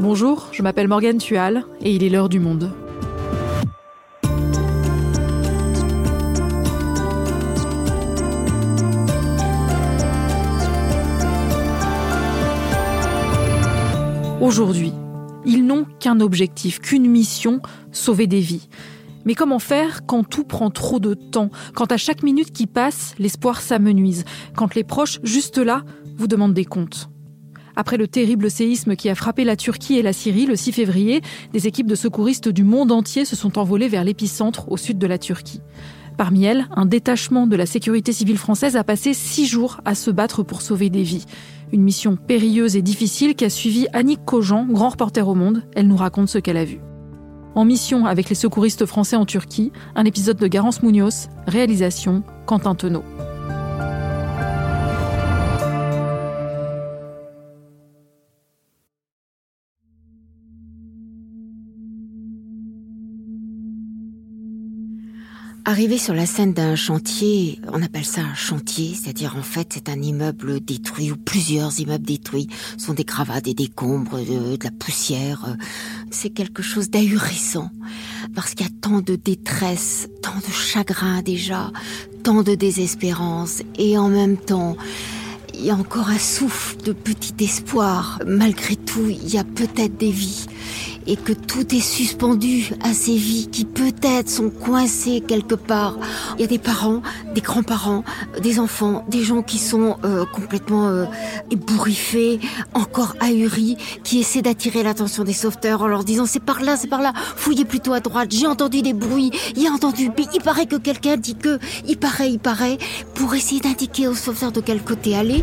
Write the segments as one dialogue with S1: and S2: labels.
S1: Bonjour, je m'appelle Morgane Tual et il est l'heure du monde. Aujourd'hui, ils n'ont qu'un objectif, qu'une mission, sauver des vies. Mais comment faire quand tout prend trop de temps, quand à chaque minute qui passe, l'espoir s'amenuise, quand les proches, juste là, vous demandent des comptes? Après le terrible séisme qui a frappé la Turquie et la Syrie le 6 février, des équipes de secouristes du monde entier se sont envolées vers l'épicentre au sud de la Turquie. Parmi elles, un détachement de la sécurité civile française a passé six jours à se battre pour sauver des vies. Une mission périlleuse et difficile qu'a suivi Annick Cogent, grand reporter au Monde. Elle nous raconte ce qu'elle a vu. En mission avec les secouristes français en Turquie, un épisode de Garance Munoz, réalisation Quentin Tenot.
S2: Arriver sur la scène d'un chantier, on appelle ça un chantier, c'est-à-dire en fait c'est un immeuble détruit ou plusieurs immeubles détruits, sont des gravats, des décombres, de, de la poussière. C'est quelque chose d'ahurissant parce qu'il y a tant de détresse, tant de chagrin déjà, tant de désespérance et en même temps il y a encore un souffle de petit espoir. Malgré tout, il y a peut-être des vies et que tout est suspendu à ces vies qui peut-être sont coincées quelque part. Il y a des parents, des grands-parents, des enfants, des gens qui sont euh, complètement euh, ébouriffés, encore ahuris, qui essaient d'attirer l'attention des sauveteurs en leur disant c'est par là, c'est par là, fouillez plutôt à droite, j'ai entendu des bruits, il a entendu, il paraît que quelqu'un dit que, il paraît, il paraît, pour essayer d'indiquer aux sauveteurs de quel côté aller.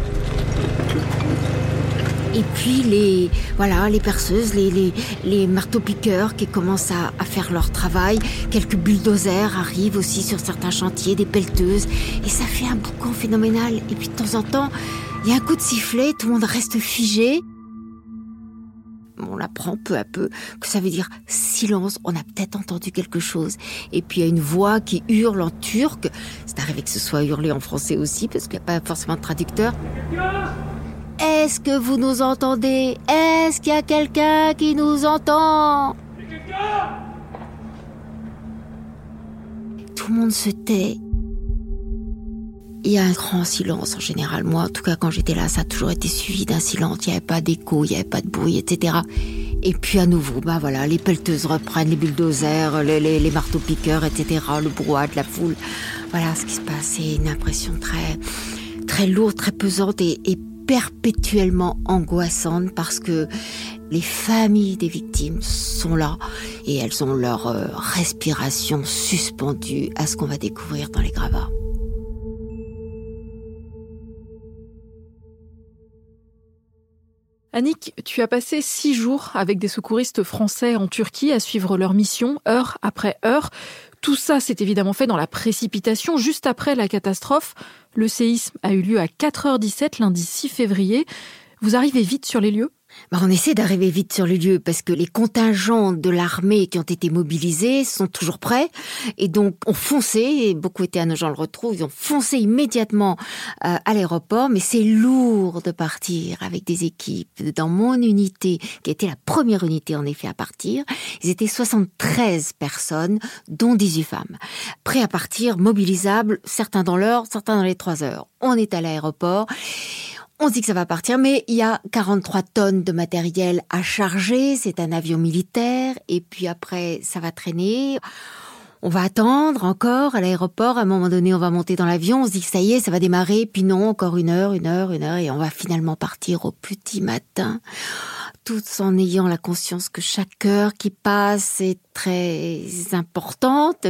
S2: Et puis les voilà les perceuses, les, marteaux-piqueurs qui commencent à, à, faire leur travail. Quelques bulldozers arrivent aussi sur certains chantiers, des pelleteuses. Et ça fait un boucan phénoménal. Et puis de temps en temps, il y a un coup de sifflet, tout le monde reste figé. On apprend peu à peu que ça veut dire silence, on a peut-être entendu quelque chose. Et puis il y a une voix qui hurle en turc. C'est arrivé que ce soit hurlé en français aussi, parce qu'il n'y a pas forcément de traducteur. Est-ce que vous nous entendez? Est-ce qu'il y a quelqu'un qui nous entend? Tout le monde se tait. Il y a un grand silence en général. Moi, en tout cas, quand j'étais là, ça a toujours été suivi d'un silence. Il n'y avait pas d'écho, il n'y avait pas de bruit, etc. Et puis à nouveau, bah voilà, les pelleteuses reprennent, les bulldozers, les, les, les marteaux-piqueurs, etc. Le brouhaha de la foule. Voilà ce qui se passe. C'est une impression très, très lourde, très pesante et, et perpétuellement angoissante parce que les familles des victimes sont là et elles ont leur euh, respiration suspendue à ce qu'on va découvrir dans les gravats.
S1: Annick, tu as passé six jours avec des secouristes français en Turquie à suivre leur mission heure après heure. Tout ça s'est évidemment fait dans la précipitation, juste après la catastrophe. Le séisme a eu lieu à 4h17 lundi 6 février. Vous arrivez vite sur les lieux?
S2: Bah, on essaie d'arriver vite sur le lieu parce que les contingents de l'armée qui ont été mobilisés sont toujours prêts et donc ont foncé, et beaucoup étaient à nos gens le retrouvent, ils ont foncé immédiatement euh, à l'aéroport, mais c'est lourd de partir avec des équipes. Dans mon unité, qui était la première unité en effet à partir, ils étaient 73 personnes, dont 18 femmes, prêts à partir, mobilisables, certains dans l'heure, certains dans les trois heures. On est à l'aéroport. On dit que ça va partir, mais il y a 43 tonnes de matériel à charger. C'est un avion militaire. Et puis après, ça va traîner. On va attendre encore à l'aéroport. À un moment donné, on va monter dans l'avion. On se dit que ça y est, ça va démarrer. Puis non, encore une heure, une heure, une heure. Et on va finalement partir au petit matin tout en ayant la conscience que chaque heure qui passe est très importante.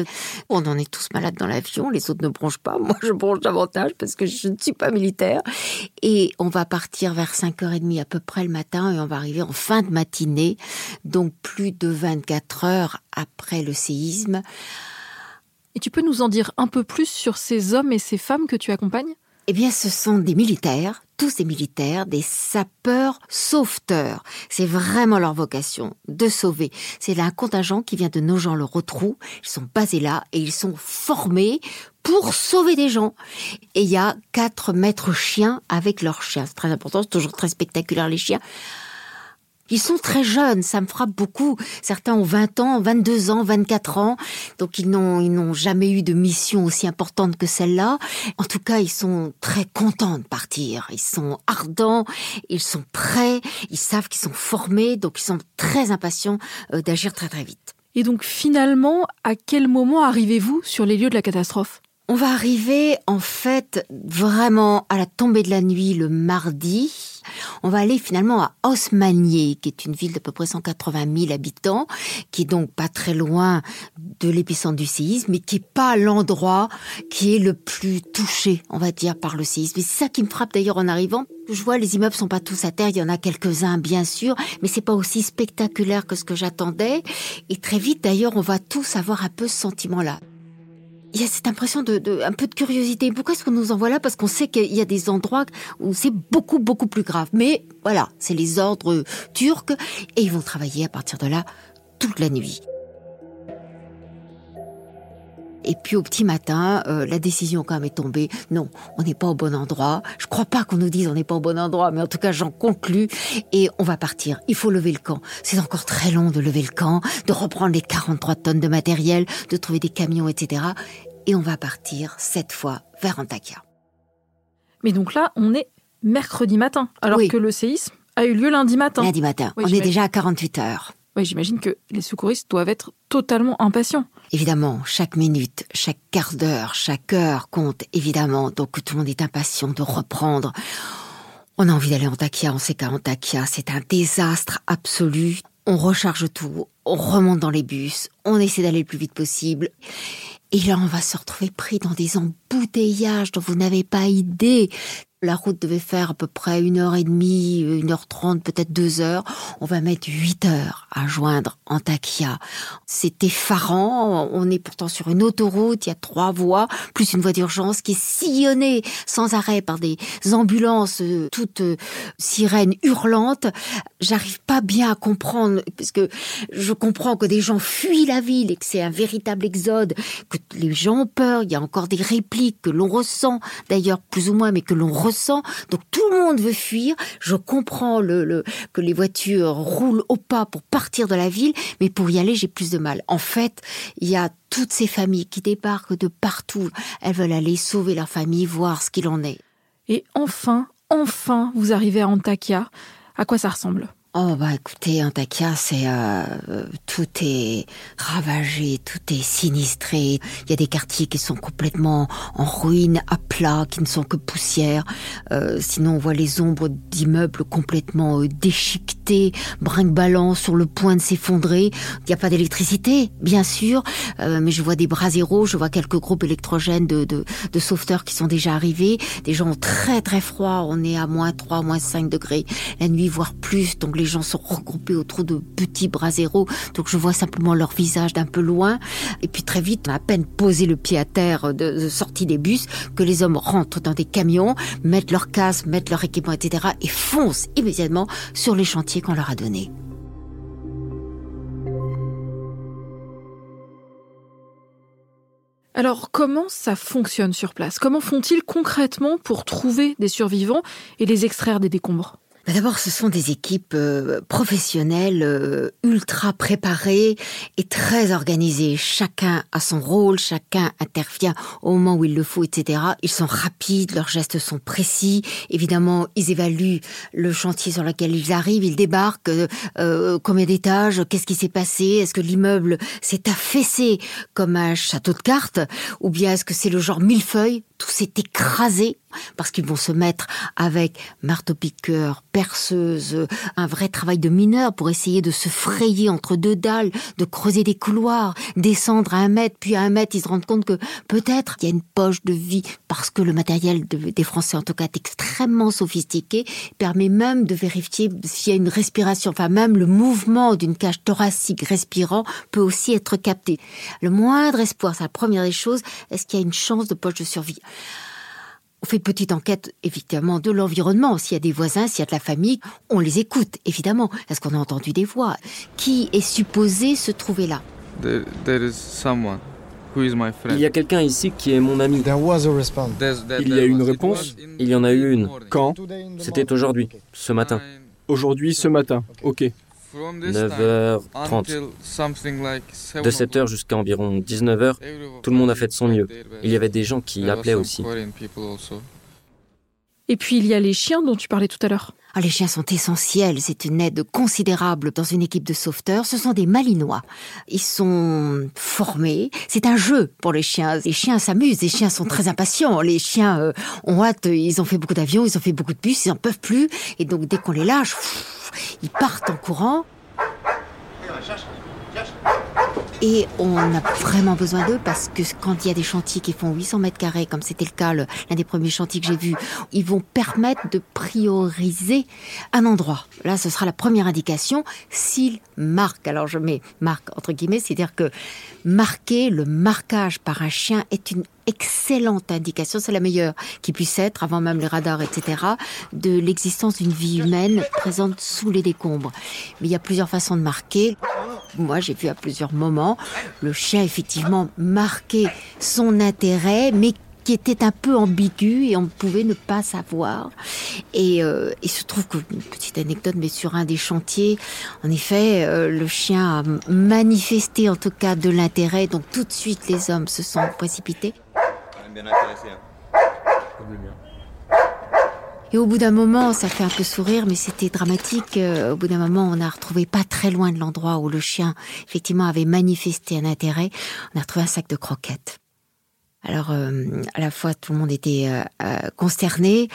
S2: On en est tous malades dans l'avion, les autres ne bronchent pas. Moi, je bronche davantage parce que je ne suis pas militaire. Et on va partir vers 5h30 à peu près le matin et on va arriver en fin de matinée, donc plus de 24 heures après le séisme.
S1: Et tu peux nous en dire un peu plus sur ces hommes et ces femmes que tu accompagnes?
S2: Eh bien, ce sont des militaires, tous ces militaires, des sapeurs sauveteurs. C'est vraiment leur vocation de sauver. C'est un contingent qui vient de Nogent-le-Rotrou. Ils sont basés là et ils sont formés pour sauver des gens. Et il y a quatre maîtres chiens avec leurs chiens. C'est très important, c'est toujours très spectaculaire les chiens. Ils sont très jeunes, ça me frappe beaucoup. Certains ont 20 ans, 22 ans, 24 ans, donc ils n'ont ils n'ont jamais eu de mission aussi importante que celle-là. En tout cas, ils sont très contents de partir. Ils sont ardents, ils sont prêts, ils savent qu'ils sont formés, donc ils sont très impatients euh, d'agir très très vite.
S1: Et donc finalement, à quel moment arrivez-vous sur les lieux de la catastrophe?
S2: On va arriver en fait vraiment à la tombée de la nuit le mardi. On va aller finalement à Osmanier, qui est une ville d'à peu près 180 000 habitants, qui est donc pas très loin de l'épicentre du séisme, mais qui est pas l'endroit qui est le plus touché, on va dire, par le séisme. C'est ça qui me frappe d'ailleurs en arrivant. Je vois les immeubles sont pas tous à terre, il y en a quelques-uns bien sûr, mais c'est pas aussi spectaculaire que ce que j'attendais. Et très vite d'ailleurs, on va tous avoir un peu ce sentiment-là il y a cette impression de, un peu de curiosité. Pourquoi est-ce qu'on nous envoie là? Parce qu'on sait qu'il y a des endroits où c'est beaucoup beaucoup plus grave. Mais voilà, c'est les ordres turcs et ils vont travailler à partir de là toute la nuit. Et puis au petit matin, euh, la décision quand même est tombée. Non, on n'est pas au bon endroit. Je crois pas qu'on nous dise on n'est pas au bon endroit, mais en tout cas j'en conclus et on va partir. Il faut lever le camp. C'est encore très long de lever le camp, de reprendre les 43 tonnes de matériel, de trouver des camions, etc. Et on va partir cette fois vers Antakya.
S1: Mais donc là, on est mercredi matin, alors que le séisme a eu lieu lundi matin.
S2: Lundi matin. on est déjà à 48 heures.
S1: Oui, j'imagine que les secouristes doivent être totalement impatients.
S2: Évidemment, chaque minute, chaque quart d'heure, chaque heure compte, évidemment. Donc tout le monde est impatient de reprendre. On a envie d'aller en Takia, on sait qu'à Antakya, c'est un désastre absolu. On recharge tout, on remonte dans les bus, on essaie d'aller le plus vite possible. Et là, on va se retrouver pris dans des embouteillages dont vous n'avez pas idée. La route devait faire à peu près une heure et demie, une heure trente, peut-être deux heures. On va mettre huit heures à joindre Antakya. C'est effarant. On est pourtant sur une autoroute. Il y a trois voies, plus une voie d'urgence qui est sillonnée sans arrêt par des ambulances, euh, toutes euh, sirènes hurlantes. J'arrive pas bien à comprendre, parce que je comprends que des gens fuient la ville et que c'est un véritable exode, que les gens ont peur. Il y a encore des répliques que l'on ressent, d'ailleurs plus ou moins, mais que l'on ressent donc tout le monde veut fuir. Je comprends que les voitures roulent au pas pour partir de la ville, mais pour y aller, j'ai plus de mal. En fait, il y a toutes ces familles qui débarquent de partout. Elles veulent aller sauver leur famille, voir ce qu'il en est.
S1: Et enfin, enfin, vous arrivez à Antakya. À quoi ça ressemble?
S2: Oh bah écoutez, Antakya, c'est euh, tout est ravagé, tout est sinistré. Il y a des quartiers qui sont complètement en ruine, à plat, qui ne sont que poussière. Euh, sinon, on voit les ombres d'immeubles complètement euh, déchiquetés, brinque-ballant sur le point de s'effondrer. Il n'y a pas d'électricité, bien sûr, euh, mais je vois des bras zéro, je vois quelques groupes électrogènes de, de, de sauveteurs qui sont déjà arrivés. Des gens très très froids. On est à moins 3, moins 5 degrés la nuit, voire plus. Les gens sont regroupés autour de petits bras zéro, donc je vois simplement leur visage d'un peu loin. Et puis très vite, à peine posé le pied à terre de, sortie des bus, que les hommes rentrent dans des camions, mettent leur casque, mettent leur équipement, etc. et foncent immédiatement sur les chantiers qu'on leur a donnés.
S1: Alors comment ça fonctionne sur place? Comment font-ils concrètement pour trouver des survivants et les extraire des décombres?
S2: D'abord, ce sont des équipes euh, professionnelles, euh, ultra préparées et très organisées. Chacun a son rôle, chacun intervient au moment où il le faut, etc. Ils sont rapides, leurs gestes sont précis. Évidemment, ils évaluent le chantier sur lequel ils arrivent, ils débarquent, euh, combien d'étages, qu'est-ce qui s'est passé, est-ce que l'immeuble s'est affaissé comme un château de cartes, ou bien est-ce que c'est le genre millefeuille tout s'est écrasé parce qu'ils vont se mettre avec marteau-piqueur, perceuse, un vrai travail de mineur pour essayer de se frayer entre deux dalles, de creuser des couloirs, descendre à un mètre, puis à un mètre, ils se rendent compte que peut-être il y a une poche de vie parce que le matériel des Français en tout cas est extrêmement sophistiqué, permet même de vérifier s'il y a une respiration, enfin même le mouvement d'une cage thoracique respirant peut aussi être capté. Le moindre espoir, c'est la première des choses, est-ce qu'il y a une chance de poche de survie? On fait une petite enquête, évidemment, de l'environnement. S'il y a des voisins, s'il y a de la famille, on les écoute, évidemment. Est-ce qu'on a entendu des voix? Qui est supposé se trouver là?
S3: Il y a quelqu'un ici qui est mon ami.
S4: Il y a eu une réponse
S3: Il y en a eu une. Quand? C'était aujourd'hui, ce matin.
S4: Aujourd'hui, ce matin, ok.
S3: 9h30. De 7h jusqu'à environ 19h, tout le monde a fait de son mieux. Il y avait des gens qui appelaient aussi.
S1: Et puis il y a les chiens dont tu parlais tout à l'heure.
S2: Ah, les chiens sont essentiels, c'est une aide considérable dans une équipe de sauveteurs. Ce sont des malinois. Ils sont formés. C'est un jeu pour les chiens. Les chiens s'amusent, les chiens sont très impatients. Les chiens euh, ont hâte, ils ont fait beaucoup d'avions, ils ont fait beaucoup de bus, ils en peuvent plus. Et donc dès qu'on les lâche, ils partent en courant. Et on a vraiment besoin d'eux parce que quand il y a des chantiers qui font 800 mètres carrés, comme c'était le cas l'un des premiers chantiers que j'ai vus, ils vont permettre de prioriser un endroit. Là, ce sera la première indication s'ils marquent. Alors je mets marque entre guillemets, c'est-à-dire que marquer, le marquage par un chien est une excellente indication, c'est la meilleure qui puisse être, avant même les radars, etc., de l'existence d'une vie humaine présente sous les décombres. Mais il y a plusieurs façons de marquer. Moi, j'ai vu à plusieurs moments le chien effectivement marquer son intérêt, mais qui était un peu ambigu et on pouvait ne pas savoir. Et euh, il se trouve que, une petite anecdote, mais sur un des chantiers, en effet, euh, le chien a manifesté en tout cas de l'intérêt, donc tout de suite les hommes se sont précipités. Hein. Et au bout d'un moment, ça fait un peu sourire, mais c'était dramatique. Euh, au bout d'un moment, on a retrouvé pas très loin de l'endroit où le chien, effectivement, avait manifesté un intérêt. On a retrouvé un sac de croquettes. Alors, euh, à la fois, tout le monde était euh, consterné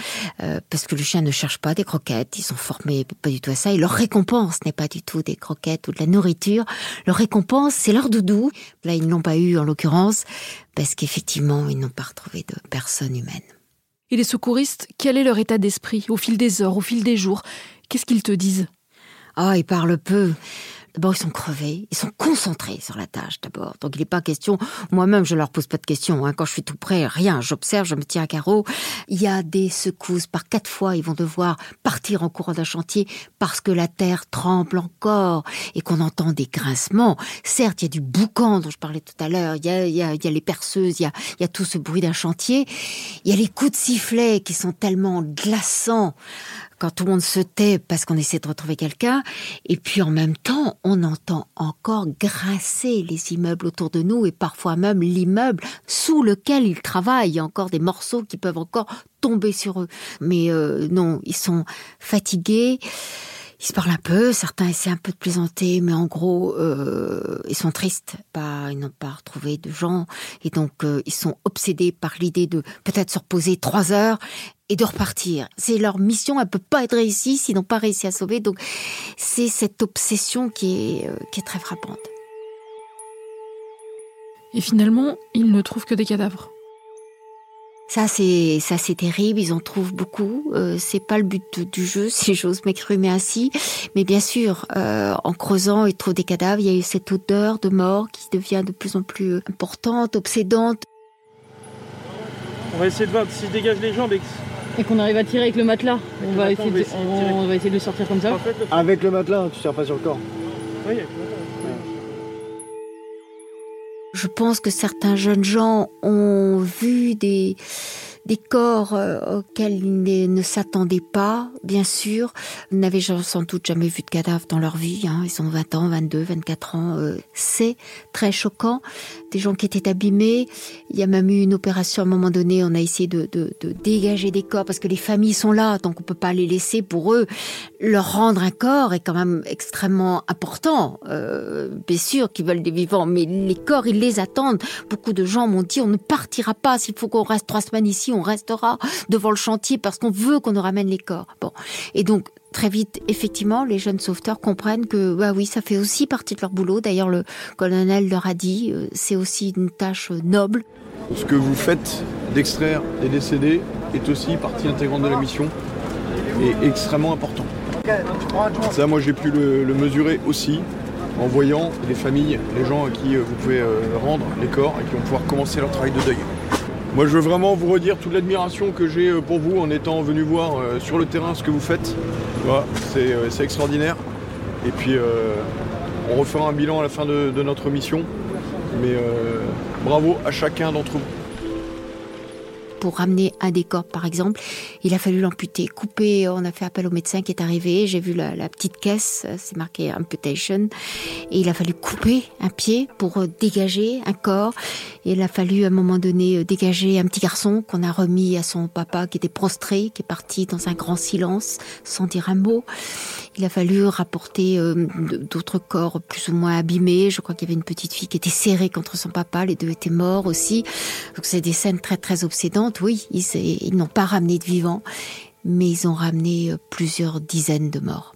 S2: parce que le chien ne cherche pas des croquettes. Ils sont formés pas du tout à ça. Et leur récompense n'est pas du tout des croquettes ou de la nourriture. Leur récompense, c'est leur doudou. Là, ils ne l'ont pas eu en l'occurrence parce qu'effectivement, ils n'ont pas retrouvé de personne humaine.
S1: Et les secouristes, quel est leur état d'esprit au fil des heures, au fil des jours? Qu'est-ce qu'ils te disent?
S2: Ah, ils parlent peu. D'abord, ils sont crevés, ils sont concentrés sur la tâche d'abord. Donc, il n'est pas question, moi-même, je leur pose pas de questions. Hein. Quand je suis tout près, rien, j'observe, je me tiens à carreau. Il y a des secousses. Par quatre fois, ils vont devoir partir en courant d'un chantier parce que la terre tremble encore et qu'on entend des grincements. Certes, il y a du boucan dont je parlais tout à l'heure. Il y a, il il y a les perceuses, il y a, il y a tout ce bruit d'un chantier. Il y a les coups de sifflet qui sont tellement glaçants quand tout le monde se tait parce qu'on essaie de retrouver quelqu'un, et puis en même temps, on entend encore grincer les immeubles autour de nous et parfois même l'immeuble sous lequel ils travaillent. Il y a encore des morceaux qui peuvent encore tomber sur eux. Mais euh, non, ils sont fatigués. Ils se parlent un peu, certains essaient un peu de plaisanter, mais en gros, euh, ils sont tristes. Pas, ils n'ont pas retrouvé de gens, et donc euh, ils sont obsédés par l'idée de peut-être se reposer trois heures et de repartir. C'est leur mission, elle peut pas être réussie s'ils n'ont pas réussi à sauver. Donc c'est cette obsession qui est, euh, qui est très frappante.
S1: Et finalement, ils ne trouvent que des cadavres.
S2: Ça c'est ça c'est terrible, ils en trouvent beaucoup. Euh, c'est pas le but du jeu, si j'ose m'exprimer ainsi. Mais bien sûr, euh, en creusant, ils trouvent des cadavres. Il y a eu cette odeur de mort qui devient de plus en plus importante, obsédante.
S4: On va essayer de voir si je dégage les jambes
S5: et qu'on arrive à tirer avec le matelas. On va, essayer de, on, va essayer de le sortir comme ça.
S6: Avec le matelas, tu tires pas sur le corps. Oui, avec le matelas.
S2: Je pense que certains jeunes gens ont vu des, des corps euh, auxquels ils ne s'attendaient pas, bien sûr. Ils n'avaient sans doute jamais vu de cadavre dans leur vie. Hein. Ils ont 20 ans, 22, 24 ans. Euh, c'est très choquant. Des gens qui étaient abîmés. Il y a même eu une opération à un moment donné. On a essayé de, dégager des corps parce que les familles sont là, donc on peut pas les laisser. Pour eux, leur rendre un corps est quand même extrêmement important. Euh, bien sûr qu'ils veulent des vivants, mais les corps, ils les attendent. Beaucoup de gens m'ont dit on ne partira pas s'il faut qu'on reste trois semaines ici on restera devant le chantier parce qu'on veut qu'on nous ramène les corps. Bon. Et donc, très vite, effectivement, les jeunes sauveteurs comprennent que, bah oui, ça fait aussi partie de leur boulot. D'ailleurs, le colonel leur a dit, euh, c'est aussi une tâche noble.
S6: Ce que vous faites d'extraire des décédés est aussi partie intégrante de la mission et extrêmement important. Ça, moi, j'ai pu le, mesurer aussi en voyant les familles, les gens à qui euh, vous pouvez euh, rendre les corps et qui vont pouvoir commencer leur travail de deuil. Moi, je veux vraiment vous redire toute l'admiration que j'ai euh, pour vous en étant venu voir euh, sur le terrain ce que vous faites. Euh, c'est extraordinaire. Et puis, on refera un bilan à la fin de, notre mission. Mais bravo à chacun d'entre vous.
S2: Pour ramener un décor, par exemple. Il a fallu l'amputer, couper. On a fait appel au médecin qui est arrivé. J'ai vu la, petite caisse, c'est marqué amputation. Et il a fallu couper un pied pour euh, dégager un corps. Et il a fallu à un moment donné euh, dégager un petit garçon qu'on a remis à son papa qui était prostré, qui est parti dans un grand silence sans dire un mot. Il a fallu rapporter euh, d'autres corps plus ou moins abîmés. Je crois qu'il y avait une petite fille qui était serrée contre son papa. Les deux étaient morts aussi. Donc c'est des scènes très très obsédantes. Oui, ils, n'ont pas ramené de vivants, mais ils ont ramené euh, plusieurs dizaines de morts.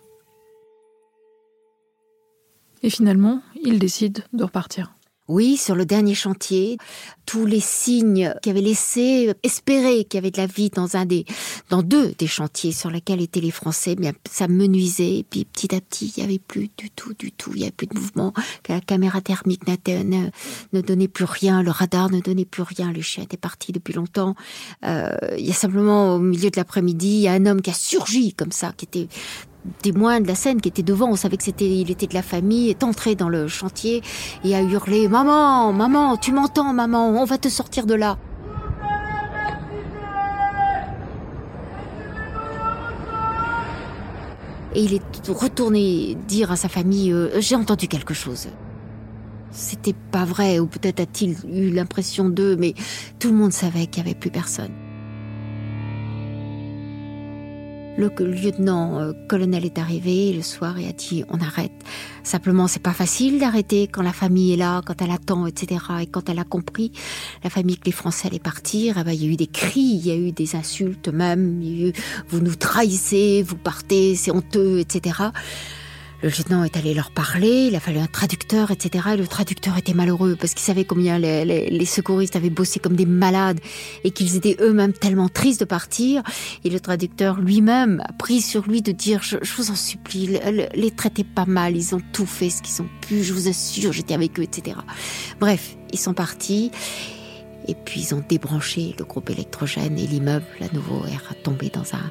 S1: Et finalement, ils décident de repartir.
S2: Oui, sur le dernier chantier, tous les signes qui avaient laissé espérer qu'il y avait de la vie dans un des, dans deux des chantiers sur lesquels étaient les Français, bien ça menuisait. Et puis petit à petit, il y avait plus du tout, du tout. Il y avait plus de mouvement. La caméra thermique ne, ne donnait plus rien, le radar ne donnait plus rien. Le chien était parti depuis longtemps. Euh, il y a simplement au milieu de l'après-midi, il y a un homme qui a surgi comme ça, qui était témoin de la scène qui était devant, on savait que c'était, il était de la famille, est entré dans le chantier et a hurlé Maman, maman, tu m'entends, maman, on va te sortir de là. Et il est retourné dire à sa famille euh, J'ai entendu quelque chose. C'était pas vrai, ou peut-être a-t-il eu l'impression d'eux, mais tout le monde savait qu'il n'y avait plus personne. Le lieutenant euh, est arrivé le soir et a dit on arrête. Simplement, c'est pas facile d'arrêter quand la famille est là, quand elle attend, etc. Et quand elle a compris, la famille que les Français allaient partir, eh ben, il y a eu des cris, il y a eu des insultes même, il y a eu, vous nous trahissez, vous partez, c'est honteux, etc. Le lieutenant est allé leur parler, il a fallu un traducteur, etc. Et le traducteur était malheureux parce qu'il savait combien les, secouristes avaient bossé comme des malades et qu'ils étaient eux-mêmes tellement tristes de partir. Et le traducteur lui-même a pris sur lui de dire, je, vous en supplie, les traitez pas mal, ils ont tout fait ce qu'ils ont pu, je vous assure, j'étais avec eux, etc. Bref, ils sont partis. Et puis ils ont débranché le groupe électrogène et l'immeuble à nouveau est tombé dans un,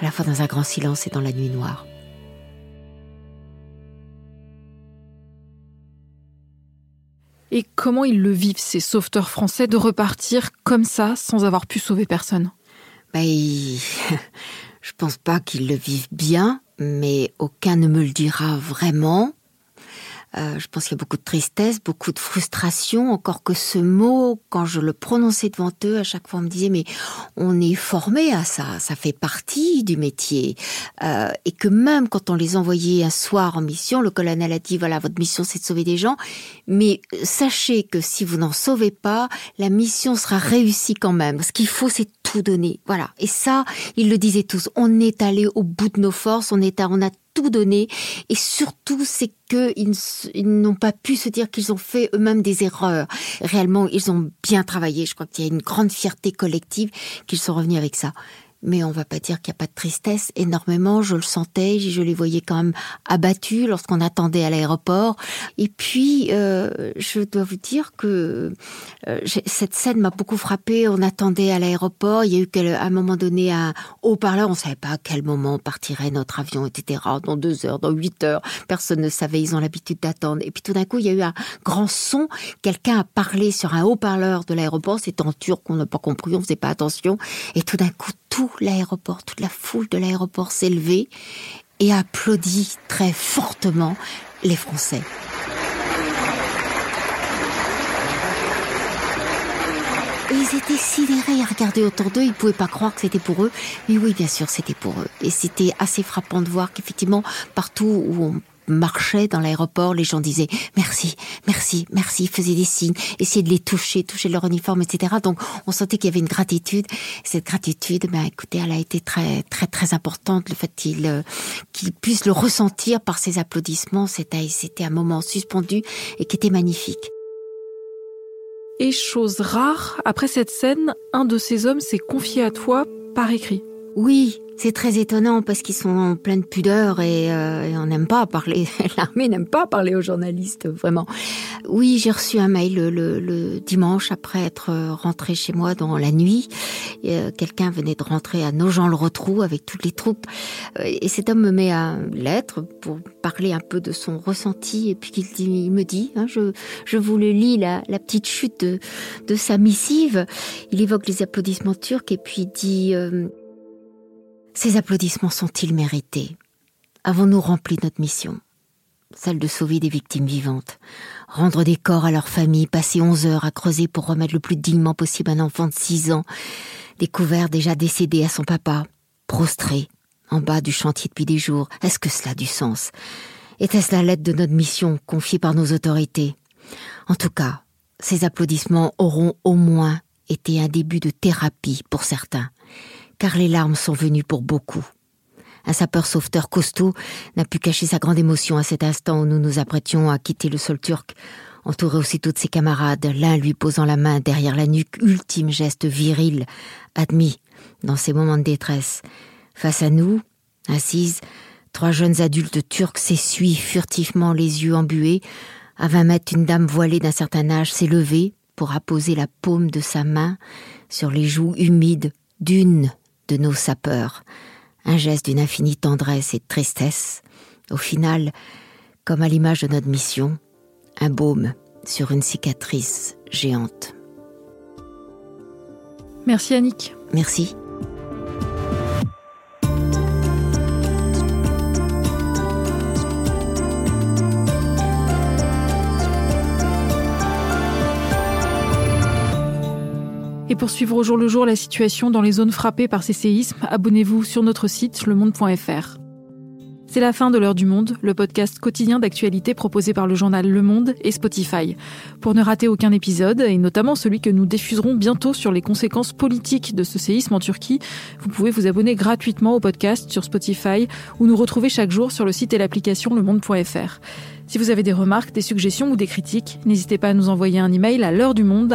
S2: à la fois dans un grand silence et dans la nuit noire.
S1: Et comment ils le vivent, ces sauveteurs français, de repartir comme ça sans avoir pu sauver personne?
S2: Ben, Je pense pas qu'ils le vivent bien, mais aucun ne me le dira vraiment. Euh, je pense qu'il y a beaucoup de tristesse, beaucoup de frustration, encore que ce mot, quand je le prononçais devant eux, à chaque fois on me disait mais on est formé à ça, ça fait partie du métier, euh, et que même quand on les envoyait un soir en mission, le colonel a dit voilà votre mission c'est de sauver des gens, mais sachez que si vous n'en sauvez pas, la mission sera réussie quand même. Ce qu'il faut c'est tout donner, voilà. Et ça ils le disaient tous, on est allé au bout de nos forces, on est à, on a tout donné. Et surtout, c'est qu'ils n'ont pas pu se dire qu'ils ont fait eux-mêmes des erreurs. Réellement, ils ont bien travaillé. Je crois qu'il y a une grande fierté collective qu'ils sont revenus avec ça mais on va pas dire qu'il n'y a pas de tristesse. Énormément, je le sentais, je les voyais quand même abattus lorsqu'on attendait à l'aéroport. Et puis, euh, je dois vous dire que euh, cette scène m'a beaucoup frappée. On attendait à l'aéroport. Il y a eu à un moment donné un haut-parleur. On savait pas à quel moment partirait notre avion, etc. Dans deux heures, dans huit heures. Personne ne savait. Ils ont l'habitude d'attendre. Et puis tout d'un coup, il y a eu un grand son. Quelqu'un a parlé sur un haut-parleur de l'aéroport. C'était en turc, on n'a pas compris, on faisait pas attention. Et tout d'un coup, tout l'aéroport, toute la foule de l'aéroport s'est levée et applaudit très fortement les Français. ils étaient sidérés à regarder autour d'eux, ils pouvaient pas croire que c'était pour eux. Mais oui, bien sûr, c'était pour eux. Et c'était assez frappant de voir qu'effectivement, partout où on marchait dans l'aéroport, les gens disaient merci, merci, merci, faisaient des signes, essayaient de les toucher, toucher leur uniforme, etc. Donc on sentait qu'il y avait une gratitude. Cette gratitude, ben écoutez, elle a été très très très importante. Le fait qu'ils euh, qu'ils puissent le ressentir par ces applaudissements, c'était c'était un moment suspendu et qui était magnifique.
S1: Et chose rare, après cette scène, un de ces hommes s'est confié à toi par écrit.
S2: Oui, c'est très étonnant parce qu'ils sont en pleine pudeur et, euh, on n'aime pas parler. L'armée n'aime pas parler aux journalistes, vraiment. Oui, j'ai reçu un mail le, dimanche après être rentré chez moi dans la nuit. Euh, quelqu'un venait de rentrer à Nogent-le-Rotrou avec toutes les troupes euh, et cet homme me met une lettre pour parler un peu de son ressenti et puis il, me dit, hein, je, je vous le lis la, la petite chute de, de sa missive. Il évoque les applaudissements turcs et puis dit ces applaudissements sont-ils mérités? Avons-nous rempli notre mission? Celle de sauver des victimes vivantes, rendre des corps à leurs familles, passer onze heures à creuser pour remettre le plus dignement possible un enfant de six ans, découvert déjà décédé à son papa, prostré, en bas du chantier depuis des jours. Est-ce que cela a du sens? Était-ce la lettre de notre mission confiée par nos autorités? En tout cas, ces applaudissements auront au moins été un début de thérapie pour certains car les larmes sont venues pour beaucoup. Un sapeur-sauveteur costaud n'a pu cacher sa grande émotion à cet instant où nous nous apprêtions à quitter le sol turc, entouré aussitôt de ses camarades, l'un lui posant la main derrière la nuque, ultime geste viril, admis dans ces moments de détresse. Face à nous, assises, trois jeunes adultes turcs s'essuient furtivement les yeux embués. À vingt mètres, une dame voilée d'un certain âge s'est levée pour apposer la paume de sa main sur les joues humides d'une de nos sapeurs, un geste d'une infinie tendresse et de tristesse, au final, comme à l'image de notre mission, un baume sur une cicatrice géante.
S1: Merci Annick.
S2: Merci.
S1: Et pour suivre au jour le jour la situation dans les zones frappées par ces séismes, abonnez-vous sur notre site lemonde.fr. C'est la fin de l'heure du monde, le podcast quotidien d'actualité proposé par le journal Le Monde et Spotify. Pour ne rater aucun épisode, et notamment celui que nous diffuserons bientôt sur les conséquences politiques de ce séisme en Turquie, vous pouvez vous abonner gratuitement au podcast sur Spotify ou nous retrouver chaque jour sur le site et l'application lemonde.fr. Si vous avez des remarques, des suggestions ou des critiques, n'hésitez pas à nous envoyer un email à l'heure du monde